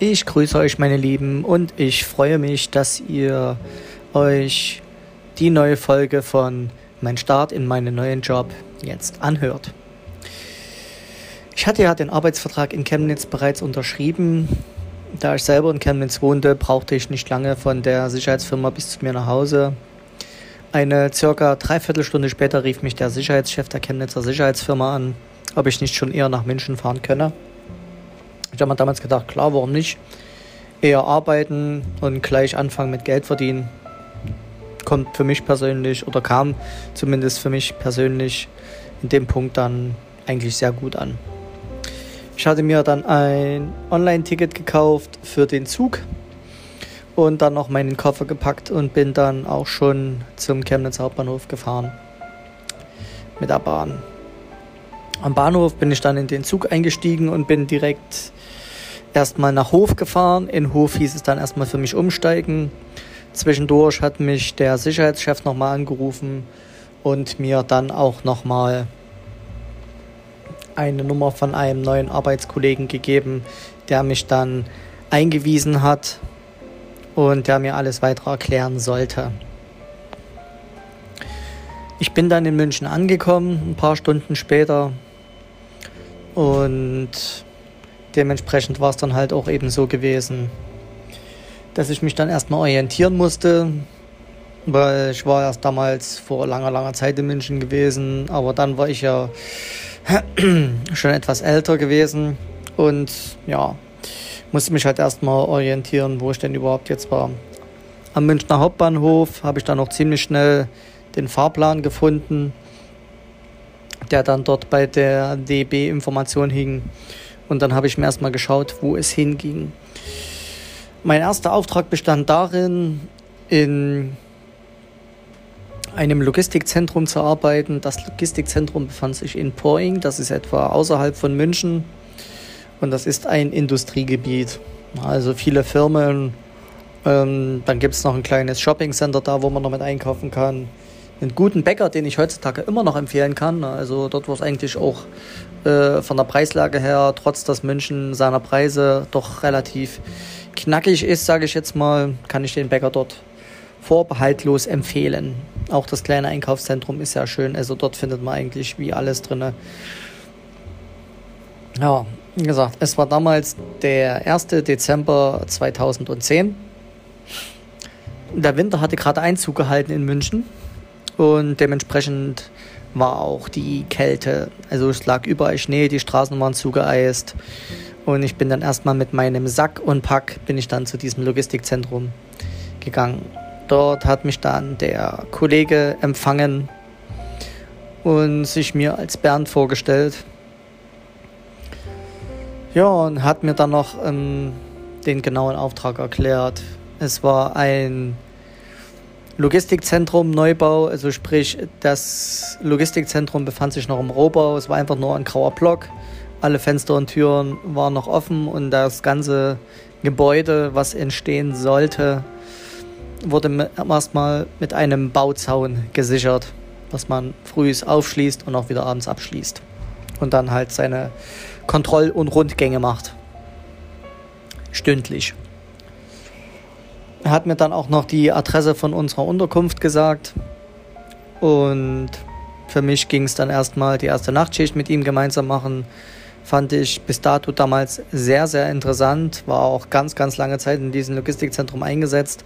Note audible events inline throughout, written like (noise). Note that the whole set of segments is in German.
Ich grüße euch, meine Lieben, und ich freue mich, dass ihr euch die neue Folge von Mein Start in meinen neuen Job jetzt anhört. Ich hatte ja den Arbeitsvertrag in Chemnitz bereits unterschrieben. Da ich selber in Chemnitz wohnte, brauchte ich nicht lange von der Sicherheitsfirma bis zu mir nach Hause. Eine circa Dreiviertelstunde später rief mich der Sicherheitschef der Chemnitzer Sicherheitsfirma an, ob ich nicht schon eher nach München fahren könne. Ich habe mir damals gedacht, klar, warum nicht? Eher arbeiten und gleich anfangen mit Geld verdienen. Kommt für mich persönlich oder kam zumindest für mich persönlich in dem Punkt dann eigentlich sehr gut an. Ich hatte mir dann ein Online-Ticket gekauft für den Zug und dann noch meinen Koffer gepackt und bin dann auch schon zum Chemnitz Hauptbahnhof gefahren mit der Bahn. Am Bahnhof bin ich dann in den Zug eingestiegen und bin direkt erstmal nach Hof gefahren. In Hof hieß es dann erstmal für mich umsteigen. Zwischendurch hat mich der Sicherheitschef nochmal angerufen und mir dann auch nochmal eine Nummer von einem neuen Arbeitskollegen gegeben, der mich dann eingewiesen hat und der mir alles weitere erklären sollte. Ich bin dann in München angekommen, ein paar Stunden später. Und dementsprechend war es dann halt auch eben so gewesen, dass ich mich dann erstmal orientieren musste, weil ich war erst damals vor langer, langer Zeit in München gewesen, aber dann war ich ja (clears throat) schon etwas älter gewesen und ja, musste mich halt erstmal orientieren, wo ich denn überhaupt jetzt war. Am Münchner Hauptbahnhof habe ich dann noch ziemlich schnell den Fahrplan gefunden, der dann dort bei der DB-Information hing. Und dann habe ich mir erstmal geschaut, wo es hinging. Mein erster Auftrag bestand darin, in einem Logistikzentrum zu arbeiten. Das Logistikzentrum befand sich in Poing, das ist etwa außerhalb von München. Und das ist ein Industriegebiet. Also viele Firmen. Ähm, dann gibt es noch ein kleines Shoppingcenter da, wo man noch mit einkaufen kann. Einen guten Bäcker, den ich heutzutage immer noch empfehlen kann. Also dort, wo es eigentlich auch äh, von der Preislage her, trotz dass München seiner Preise doch relativ knackig ist, sage ich jetzt mal, kann ich den Bäcker dort vorbehaltlos empfehlen. Auch das kleine Einkaufszentrum ist sehr schön. Also dort findet man eigentlich wie alles drin. Ja, wie gesagt, es war damals der 1. Dezember 2010. Der Winter hatte gerade Einzug gehalten in München und dementsprechend war auch die Kälte. Also es lag überall Schnee, die Straßen waren zugeeist und ich bin dann erstmal mit meinem Sack und Pack bin ich dann zu diesem Logistikzentrum gegangen. Dort hat mich dann der Kollege empfangen und sich mir als Bernd vorgestellt. Ja, und hat mir dann noch ähm, den genauen Auftrag erklärt. Es war ein Logistikzentrum Neubau, also sprich, das Logistikzentrum befand sich noch im Rohbau. Es war einfach nur ein grauer Block. Alle Fenster und Türen waren noch offen und das ganze Gebäude, was entstehen sollte, wurde erstmal mit einem Bauzaun gesichert, was man früh aufschließt und auch wieder abends abschließt. Und dann halt seine Kontroll- und Rundgänge macht. Stündlich. Er hat mir dann auch noch die Adresse von unserer Unterkunft gesagt. Und für mich ging es dann erstmal die erste Nachtschicht mit ihm gemeinsam machen. Fand ich bis dato damals sehr, sehr interessant. War auch ganz, ganz lange Zeit in diesem Logistikzentrum eingesetzt.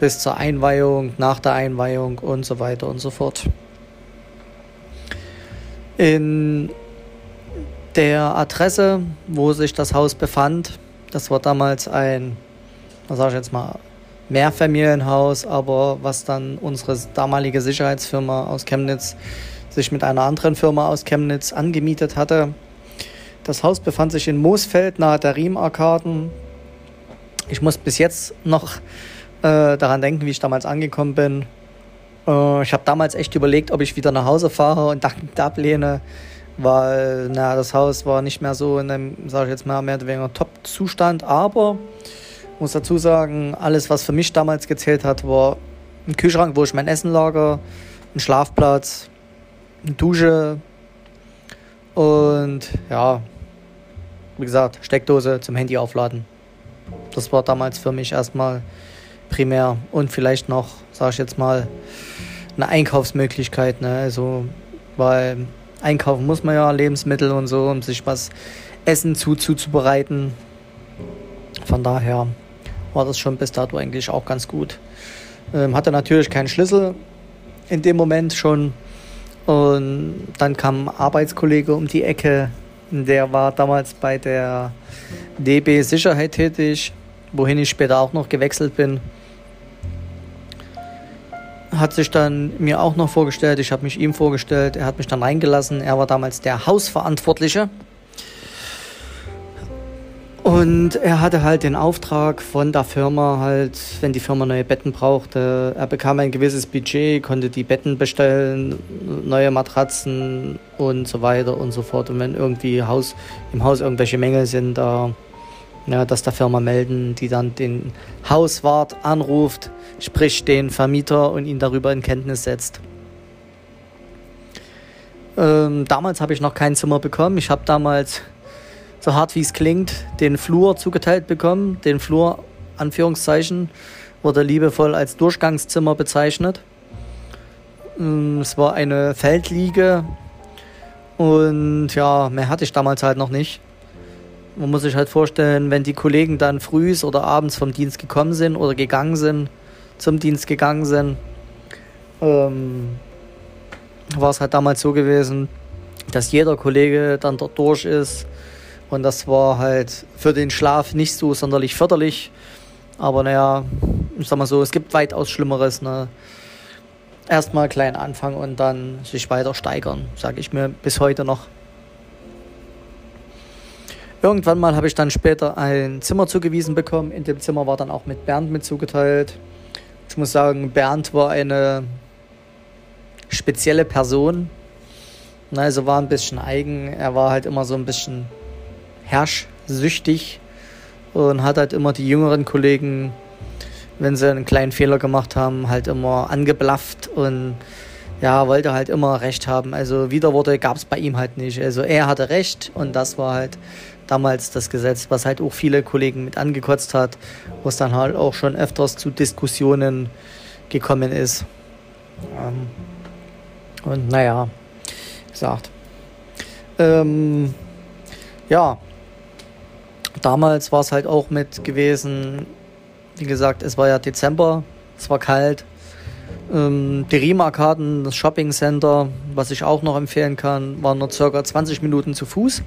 Bis zur Einweihung, nach der Einweihung und so weiter und so fort. In der Adresse, wo sich das Haus befand, das war damals ein, was sage ich jetzt mal, Mehrfamilienhaus, aber was dann unsere damalige Sicherheitsfirma aus Chemnitz sich mit einer anderen Firma aus Chemnitz angemietet hatte. Das Haus befand sich in Moosfeld nahe der Riemarkaden. Ich muss bis jetzt noch äh, daran denken, wie ich damals angekommen bin. Äh, ich habe damals echt überlegt, ob ich wieder nach Hause fahre und dankend ablehne weil na, das Haus war nicht mehr so in einem, sage ich jetzt mal, mehr oder weniger Top-Zustand. Aber muss dazu sagen, alles, was für mich damals gezählt hat, war ein Kühlschrank, wo ich mein Essen lager, ein Schlafplatz, eine Dusche und ja, wie gesagt, Steckdose zum Handy aufladen. Das war damals für mich erstmal primär und vielleicht noch, sage ich jetzt mal, eine Einkaufsmöglichkeit. Ne? Also, weil einkaufen muss man ja Lebensmittel und so, um sich was Essen zu, zuzubereiten. Von daher war das schon bis dato eigentlich auch ganz gut. Ähm, hatte natürlich keinen Schlüssel in dem Moment schon. Und dann kam ein Arbeitskollege um die Ecke. Der war damals bei der DB Sicherheit tätig, wohin ich später auch noch gewechselt bin. Hat sich dann mir auch noch vorgestellt, ich habe mich ihm vorgestellt, er hat mich dann reingelassen. Er war damals der Hausverantwortliche und er hatte halt den Auftrag von der Firma halt, wenn die Firma neue Betten brauchte, er bekam ein gewisses Budget, konnte die Betten bestellen, neue Matratzen und so weiter und so fort. Und wenn irgendwie Haus, im Haus irgendwelche Mängel sind, da ja, das der Firma melden, die dann den Hauswart anruft, sprich den Vermieter und ihn darüber in Kenntnis setzt. Ähm, damals habe ich noch kein Zimmer bekommen. Ich habe damals so hart wie es klingt, den Flur zugeteilt bekommen. Den Flur, Anführungszeichen, wurde liebevoll als Durchgangszimmer bezeichnet. Mm, es war eine Feldliege und ja, mehr hatte ich damals halt noch nicht. Man muss sich halt vorstellen, wenn die Kollegen dann frühs oder abends vom Dienst gekommen sind oder gegangen sind, zum Dienst gegangen sind, ähm, war es halt damals so gewesen, dass jeder Kollege dann dort durch ist, und das war halt für den Schlaf nicht so sonderlich förderlich. Aber naja, ich sag mal so, es gibt weitaus Schlimmeres. Ne? Erstmal klein anfangen und dann sich weiter steigern, sage ich mir bis heute noch. Irgendwann mal habe ich dann später ein Zimmer zugewiesen bekommen. In dem Zimmer war dann auch mit Bernd mit zugeteilt. Ich muss sagen, Bernd war eine spezielle Person. Also war ein bisschen eigen. Er war halt immer so ein bisschen herrschsüchtig und hat halt immer die jüngeren Kollegen, wenn sie einen kleinen Fehler gemacht haben, halt immer angeblafft und ja, wollte halt immer Recht haben. Also Widerworte gab es bei ihm halt nicht. Also er hatte Recht und das war halt damals das Gesetz, was halt auch viele Kollegen mit angekotzt hat, wo es dann halt auch schon öfters zu Diskussionen gekommen ist. Ähm, und naja, gesagt. Ähm, ja, damals war es halt auch mit gewesen, wie gesagt, es war ja Dezember, es war kalt. Ähm, die Riemarkaden, das Shopping Center, was ich auch noch empfehlen kann, war nur circa 20 Minuten zu Fuß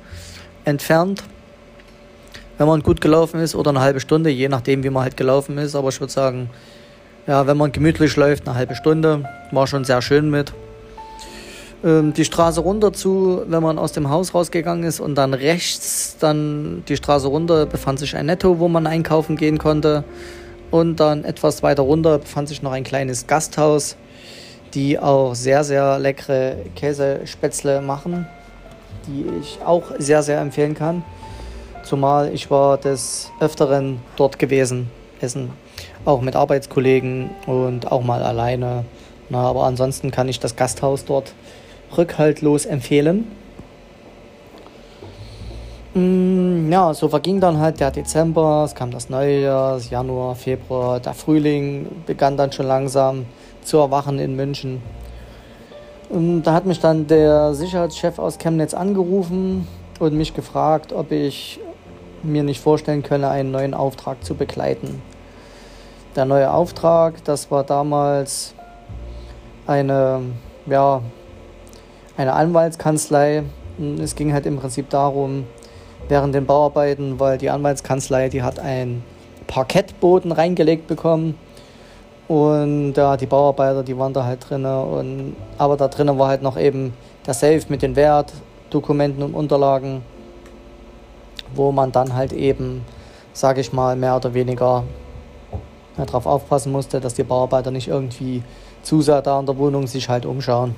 entfernt. Wenn man gut gelaufen ist oder eine halbe Stunde, je nachdem wie man halt gelaufen ist. Aber ich würde sagen, ja, wenn man gemütlich läuft, eine halbe Stunde, war schon sehr schön mit. Ähm, die Straße runter zu, wenn man aus dem Haus rausgegangen ist und dann rechts dann die Straße runter befand sich ein Netto, wo man einkaufen gehen konnte. Und dann etwas weiter runter befand sich noch ein kleines Gasthaus, die auch sehr, sehr leckere Käsespätzle machen, die ich auch sehr, sehr empfehlen kann. Zumal ich war des Öfteren dort gewesen, essen, auch mit Arbeitskollegen und auch mal alleine. Na, aber ansonsten kann ich das Gasthaus dort rückhaltlos empfehlen. Mm, ja, so verging dann halt der Dezember, es kam das Neujahr, das Januar, Februar, der Frühling begann dann schon langsam zu erwachen in München. Und da hat mich dann der Sicherheitschef aus Chemnitz angerufen und mich gefragt, ob ich mir nicht vorstellen könne, einen neuen Auftrag zu begleiten. Der neue Auftrag, das war damals eine ja, eine Anwaltskanzlei. Es ging halt im Prinzip darum, während den Bauarbeiten, weil die Anwaltskanzlei, die hat einen Parkettboden reingelegt bekommen. Und ja, die Bauarbeiter, die waren da halt drin. Und, aber da drinnen war halt noch eben der Safe mit den Wertdokumenten und Unterlagen, wo man dann halt eben, sage ich mal, mehr oder weniger darauf aufpassen musste, dass die Bauarbeiter nicht irgendwie zu sehr da in der Wohnung sich halt umschauen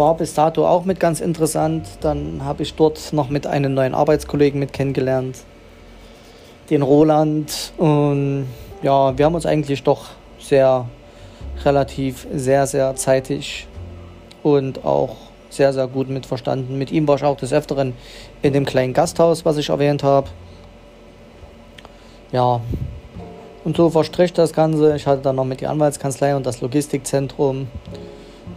war bis dato auch mit ganz interessant. Dann habe ich dort noch mit einem neuen Arbeitskollegen mit kennengelernt, den Roland. Und ja, wir haben uns eigentlich doch sehr relativ sehr, sehr zeitig und auch sehr, sehr gut mit verstanden. Mit ihm war ich auch des Öfteren in dem kleinen Gasthaus, was ich erwähnt habe. ja, und so verstrich das Ganze. Ich hatte dann noch mit die Anwaltskanzlei und das Logistikzentrum.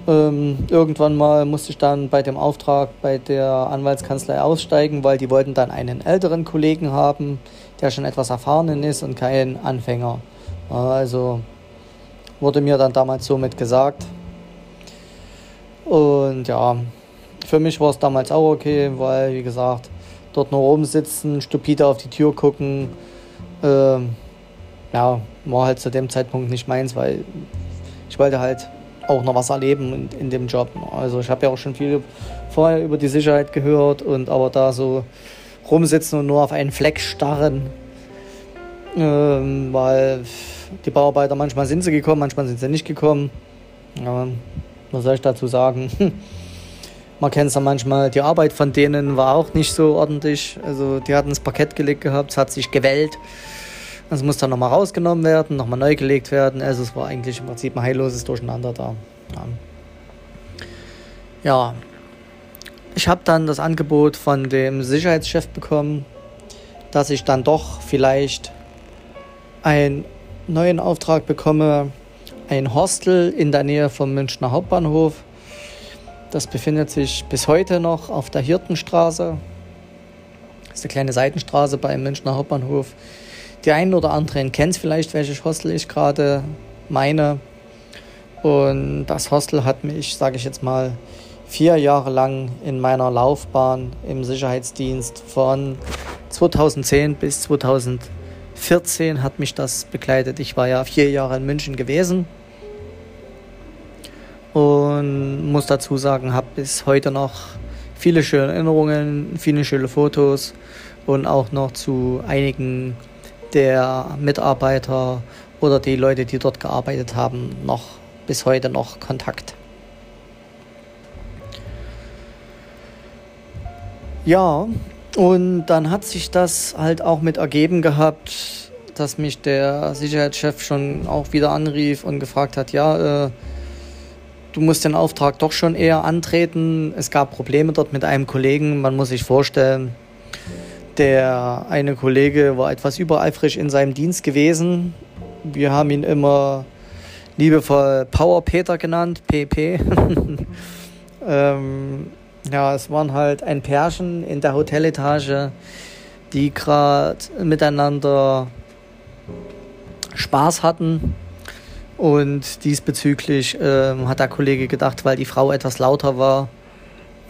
Ähm, irgendwann mal musste ich dann bei dem Auftrag bei der Anwaltskanzlei aussteigen, weil die wollten dann einen älteren Kollegen haben, der schon etwas erfahren ist und kein Anfänger. Also wurde mir dann damals somit gesagt. Und ja, für mich war es damals auch okay, weil, wie gesagt, dort nur oben sitzen, stupide auf die Tür gucken, äh, ja, war halt zu dem Zeitpunkt nicht meins, weil ich wollte halt auch noch was erleben in, in dem Job. Also ich habe ja auch schon viel vorher über die Sicherheit gehört und aber da so rumsitzen und nur auf einen Fleck starren, ähm, weil die Bauarbeiter manchmal sind sie gekommen, manchmal sind sie nicht gekommen. Ja, was soll ich dazu sagen? (laughs) Man kennt es ja manchmal, die Arbeit von denen war auch nicht so ordentlich. Also die hatten das Parkett gelegt gehabt, es hat sich gewellt. Es muss dann nochmal rausgenommen werden, nochmal neu gelegt werden. Also es war eigentlich im Prinzip ein heilloses Durcheinander da. Ja, ja. ich habe dann das Angebot von dem Sicherheitschef bekommen, dass ich dann doch vielleicht einen neuen Auftrag bekomme, ein Hostel in der Nähe vom Münchner Hauptbahnhof. Das befindet sich bis heute noch auf der Hirtenstraße. Das ist eine kleine Seitenstraße beim Münchner Hauptbahnhof. Die einen oder anderen kennen es vielleicht, welches Hostel ich gerade meine. Und das Hostel hat mich, sage ich jetzt mal, vier Jahre lang in meiner Laufbahn im Sicherheitsdienst von 2010 bis 2014 hat mich das begleitet. Ich war ja vier Jahre in München gewesen und muss dazu sagen, habe bis heute noch viele schöne Erinnerungen, viele schöne Fotos und auch noch zu einigen der Mitarbeiter oder die Leute, die dort gearbeitet haben, noch bis heute noch Kontakt. Ja, und dann hat sich das halt auch mit ergeben gehabt, dass mich der Sicherheitschef schon auch wieder anrief und gefragt hat, ja, äh, du musst den Auftrag doch schon eher antreten. Es gab Probleme dort mit einem Kollegen. Man muss sich vorstellen, der eine Kollege war etwas übereifrig in seinem Dienst gewesen. Wir haben ihn immer liebevoll Power Peter genannt, PP. (laughs) ähm, ja, es waren halt ein Pärchen in der Hoteletage, die gerade miteinander Spaß hatten. Und diesbezüglich ähm, hat der Kollege gedacht, weil die Frau etwas lauter war,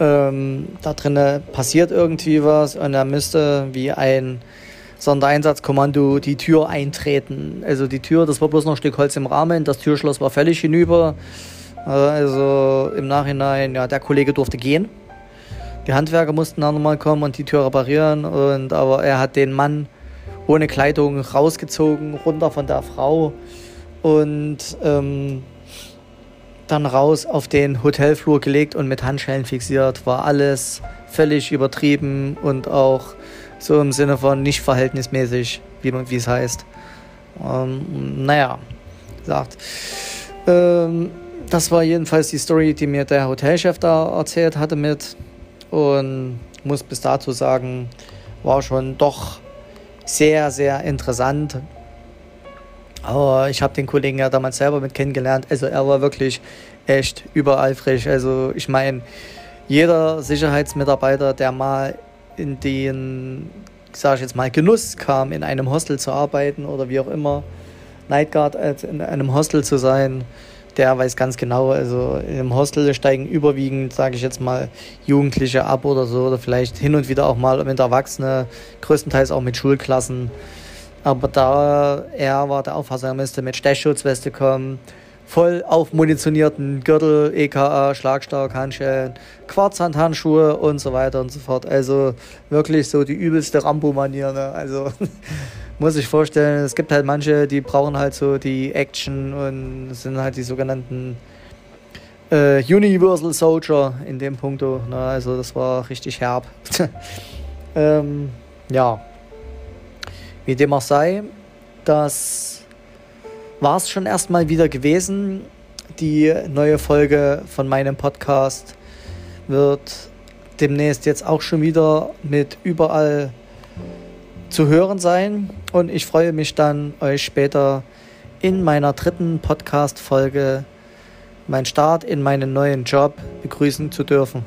ähm, da drinnen passiert irgendwie was und er müsste wie ein Sondereinsatzkommando die Tür eintreten. Also die Tür, das war bloß noch ein Stück Holz im Rahmen, das Türschloss war völlig hinüber. Äh, also im Nachhinein, ja, der Kollege durfte gehen. Die Handwerker mussten dann nochmal kommen und die Tür reparieren. Und, aber er hat den Mann ohne Kleidung rausgezogen, runter von der Frau. Und ähm, dann raus auf den Hotelflur gelegt und mit Handschellen fixiert. War alles völlig übertrieben und auch so im Sinne von nicht verhältnismäßig, wie, es heißt. Ähm, naja, sagt. Ähm, das war jedenfalls die Story, die mir der Hotelchef da erzählt hatte mit. Und muss bis dato sagen, war schon doch sehr, sehr interessant, aber ich habe den Kollegen ja damals selber mit kennengelernt. Also er war wirklich echt übereifrig. Also ich meine, jeder Sicherheitsmitarbeiter, der mal in den, sage ich jetzt mal, Genuss kam, in einem Hostel zu arbeiten oder wie auch immer, Nightguard in einem Hostel zu sein, der weiß ganz genau, also im Hostel steigen überwiegend, sage ich jetzt mal, Jugendliche ab oder so, oder vielleicht hin und wieder auch mal mit Erwachsenen, größtenteils auch mit Schulklassen. Aber da er war der Auffassung, er müsste mit Stechschutzweste kommen, voll aufmunitionierten Gürtel, EKA, Schlagstark, Handschellen, Quarzhandhandschuhe und so weiter und so fort. Also wirklich so die übelste Rambo-Manier. Ne? Also (laughs) muss ich vorstellen, es gibt halt manche, die brauchen halt so die Action und sind halt die sogenannten äh, Universal Soldier in dem Punkto. Ne? Also das war richtig herb. (laughs) ähm, ja. Wie dem auch sei, das war es schon erstmal wieder gewesen. Die neue Folge von meinem Podcast wird demnächst jetzt auch schon wieder mit überall zu hören sein und ich freue mich dann, euch später in meiner dritten Podcast-Folge, mein Start in meinen neuen Job, begrüßen zu dürfen.